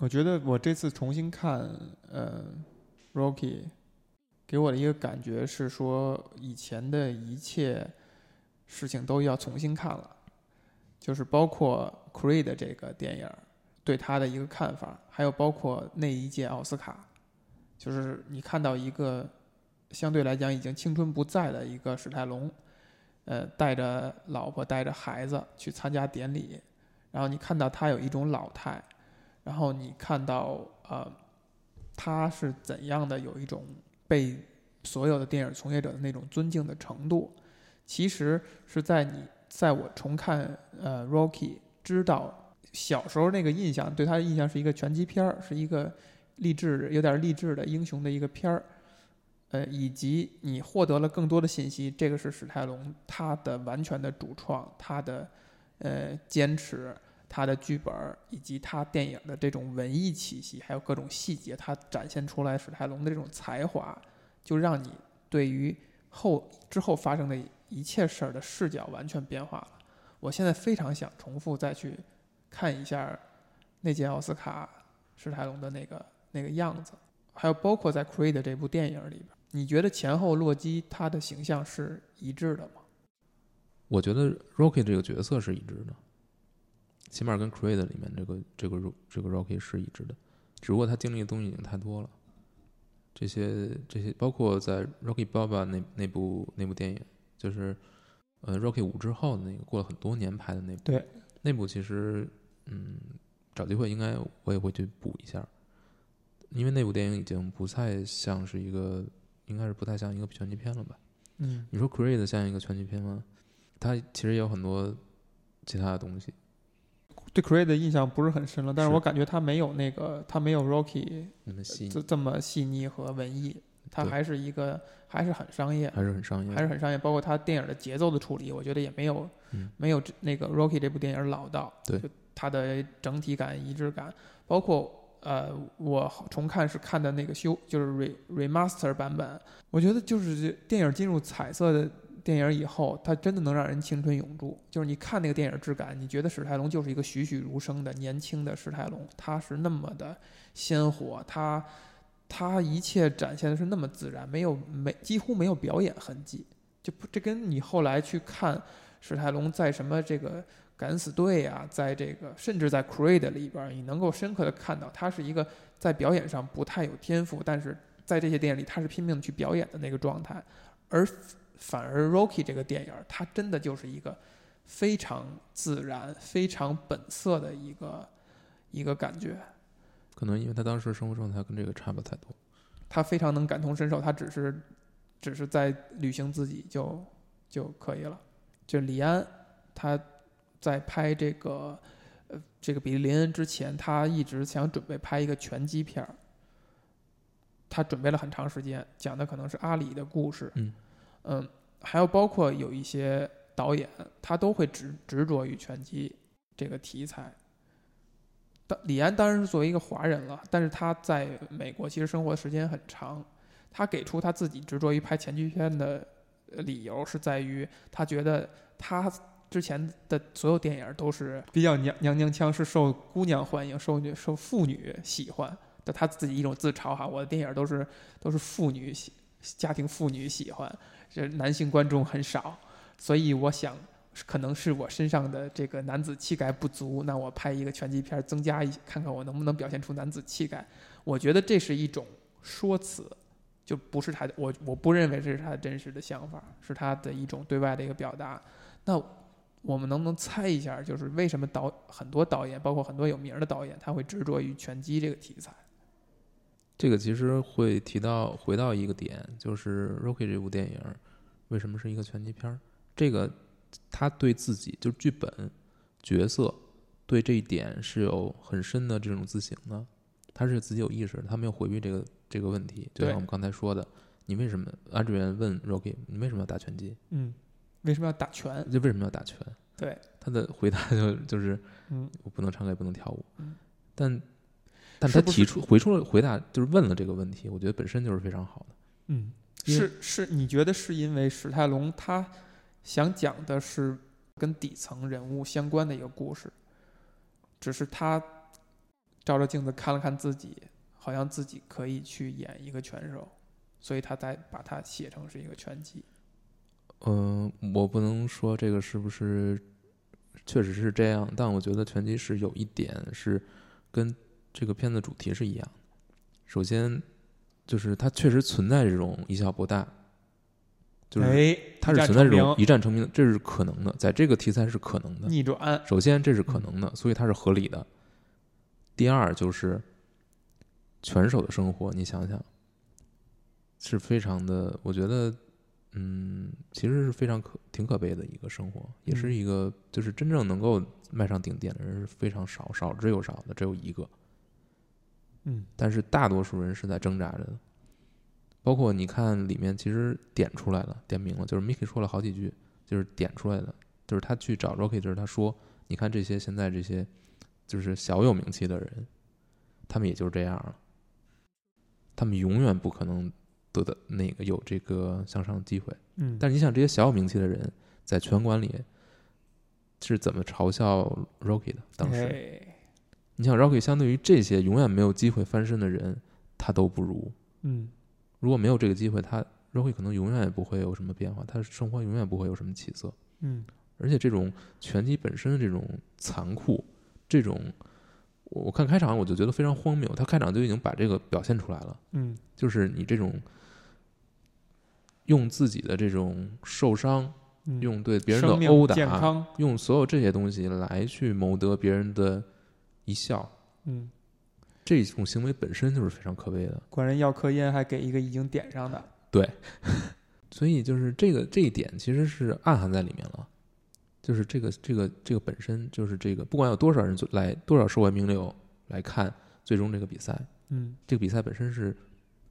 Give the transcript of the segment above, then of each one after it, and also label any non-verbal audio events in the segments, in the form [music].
我觉得我这次重新看呃，Rocky，给我的一个感觉是说，以前的一切事情都要重新看了，就是包括 Creed 这个电影对他的一个看法，还有包括那一届奥斯卡，就是你看到一个相对来讲已经青春不在的一个史泰龙，呃，带着老婆带着孩子去参加典礼，然后你看到他有一种老态。然后你看到，呃，他是怎样的有一种被所有的电影从业者的那种尊敬的程度，其实是在你在我重看呃《Rocky》，知道小时候那个印象，对他的印象是一个拳击片儿，是一个励志有点励志的英雄的一个片儿，呃，以及你获得了更多的信息，这个是史泰龙他的完全的主创，他的呃坚持。他的剧本以及他电影的这种文艺气息，还有各种细节，他展现出来史泰龙的这种才华，就让你对于后之后发生的一切事儿的视角完全变化了。我现在非常想重复再去看一下那届奥斯卡史泰龙的那个那个样子，还有包括在《Creed》这部电影里边，你觉得前后洛基他的形象是一致的吗？我觉得 Rocky 这个角色是一致的。起码跟 Creed 里面这个这个这个 Rocky 是一致的，只不过他经历的东西已经太多了。这些这些包括在 Rocky Balboa 那那部那部电影，就是呃 Rocky 五之后的那个过了很多年拍的那部。对。那部其实嗯找机会应该我也会去补一下，因为那部电影已经不太像是一个应该是不太像一个拳击片了吧？嗯。你说 Creed 像一个拳击片吗？它其实也有很多其他的东西。对 Creed 的印象不是很深了，但是我感觉他没有那个，他没有 Rocky 那么细，这这么细腻和文艺，他还是一个还是很商业，还是很商业，还是很商业。包括他电影的节奏的处理，我觉得也没有没有那个 Rocky 这部电影老道。对，它的整体感、一致感，包括呃，我重看是看的那个修，就是 re remaster 版本，我觉得就是电影进入彩色的。电影以后，它真的能让人青春永驻。就是你看那个电影质感，你觉得史泰龙就是一个栩栩如生的年轻的史泰龙，他是那么的鲜活，他他一切展现的是那么自然，没有没几乎没有表演痕迹。就不这跟你后来去看史泰龙在什么这个敢死队啊，在这个甚至在 Creed 里边，你能够深刻的看到他是一个在表演上不太有天赋，但是在这些电影里他是拼命去表演的那个状态，而。反而《Rocky》这个电影，它真的就是一个非常自然、非常本色的一个一个感觉。可能因为他当时生活状态跟这个差不太多。他非常能感同身受，他只是只是在履行自己就就可以了。就李安，他在拍这个呃这个《比利林恩》之前，他一直想准备拍一个拳击片儿。他准备了很长时间，讲的可能是阿里的故事。嗯。嗯，还有包括有一些导演，他都会执执着于拳击这个题材。当李安当然是作为一个华人了，但是他在美国其实生活时间很长。他给出他自己执着于拍拳击片的理由，是在于他觉得他之前的所有电影都是比较娘娘娘腔，是受姑娘欢迎、受女受妇女喜欢的。他自己一种自嘲哈，我的电影都是都是妇女喜家庭妇女喜欢。这男性观众很少，所以我想，可能是我身上的这个男子气概不足。那我拍一个拳击片，增加一看看我能不能表现出男子气概。我觉得这是一种说辞，就不是他的。我我不认为这是他真实的想法，是他的一种对外的一个表达。那我们能不能猜一下，就是为什么导很多导演，包括很多有名的导演，他会执着于拳击这个题材？这个其实会提到回到一个点，就是《Rocky》这部电影为什么是一个拳击片儿？这个他对自己就是剧本角色对这一点是有很深的这种自省的，他是自己有意识，他没有回避这个这个问题。就像我们刚才说的，你为什么？安志远问 Rocky：“ 你为什么要打拳击？”嗯，为什么要打拳？就为什么要打拳？对，他的回答就就是：嗯，我不能唱歌，也不能跳舞。嗯，但。但他提出回出了回答，就是问了这个问题，我觉得本身就是非常好的。嗯，是是，你觉得是因为史泰龙他想讲的是跟底层人物相关的一个故事，只是他照着镜子看了看自己，好像自己可以去演一个拳手，所以他才把它写成是一个拳击。嗯、我不能说这个是不是确实是这样，但我觉得拳击是有一点是跟这个片子主题是一样的。首先，就是它确实存在这种以小博大，就是哎，它是存在这种一战成名的，这是可能的，在这个题材是可能的。逆转，首先，这是可能的，所以它是合理的。第二，就是拳手的生活，你想想，是非常的，我觉得，嗯，其实是非常可挺可悲的一个生活，也是嗯一个就是真正能够迈上顶点的人是非常少，少之又少的，只有一个。嗯但是大多数人是在挣扎着的。包括你看里面其实点出来了，点明了，就是 Mickey 说了好几句，就是点出来的，就是他去找 Rocky，就是他说，你看这些现在这些就是小有名气的人，他们也就是这样了，他们永远不可能得到那个有这个向上的机会。嗯，但是你想，这些小有名气的人在拳馆里是怎么嘲笑 Rocky 的？当时，哎你想 Rocky 相对于这些永远没有机会翻身的人，他都不如。嗯如果没有这个机会，他 Rocky 可能永远也不会有什么变化，他的生活永远不会有什么起色。嗯而且这种拳击本身的这种残酷，这种我我看开场我就觉得非常荒谬，他开场就已经把这个表现出来了，嗯就是你这种用自己的这种受伤，嗯，用对别人的殴打，用所有这些东西来去谋得别人的一笑，嗯，这种行为本身就是非常可悲的。管人要颗烟，还给一个已经点上的，对 [laughs] 所以就是这个这一点其实是暗含在里面了，就是这个这个这个本身就是这个，不管有多少人来多少社会名流来看最终这个比赛，嗯这个比赛本身是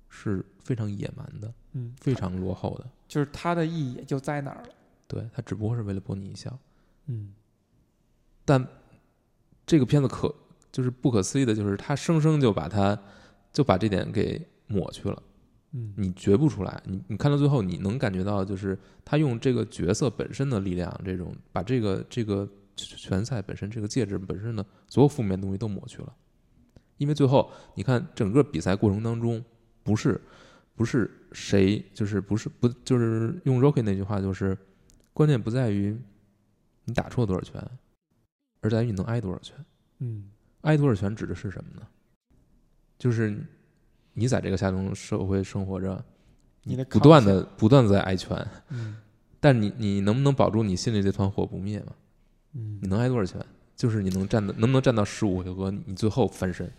是非常野蛮的，嗯，非常落后的。就是它的意义也就在哪儿了，对，它只不过是为了博你一笑。嗯但这个片子可就是不可思议的，就是他生生就把他就把这点给抹去了。嗯你觉不出来，你你看到最后，你能感觉到，就是他用这个角色本身的力量，这种把这个这个拳赛本身这个戒指本身的所有负面东西都抹去了。因为最后你看整个比赛过程当中，不是不是谁，就是不是不就是用 Rocky 那句话，就是关键不在于你打出了多少拳，而在于你能挨多少拳。嗯挨多少拳指的是什么呢？就是你在这个下层社会生活着，你的不断的不断的在挨拳，嗯 [laughs] 但你你能不能保住你心里这团火不灭嘛？嗯你能挨多少拳？就是你能站的能不能站到十五回合，你最后翻身，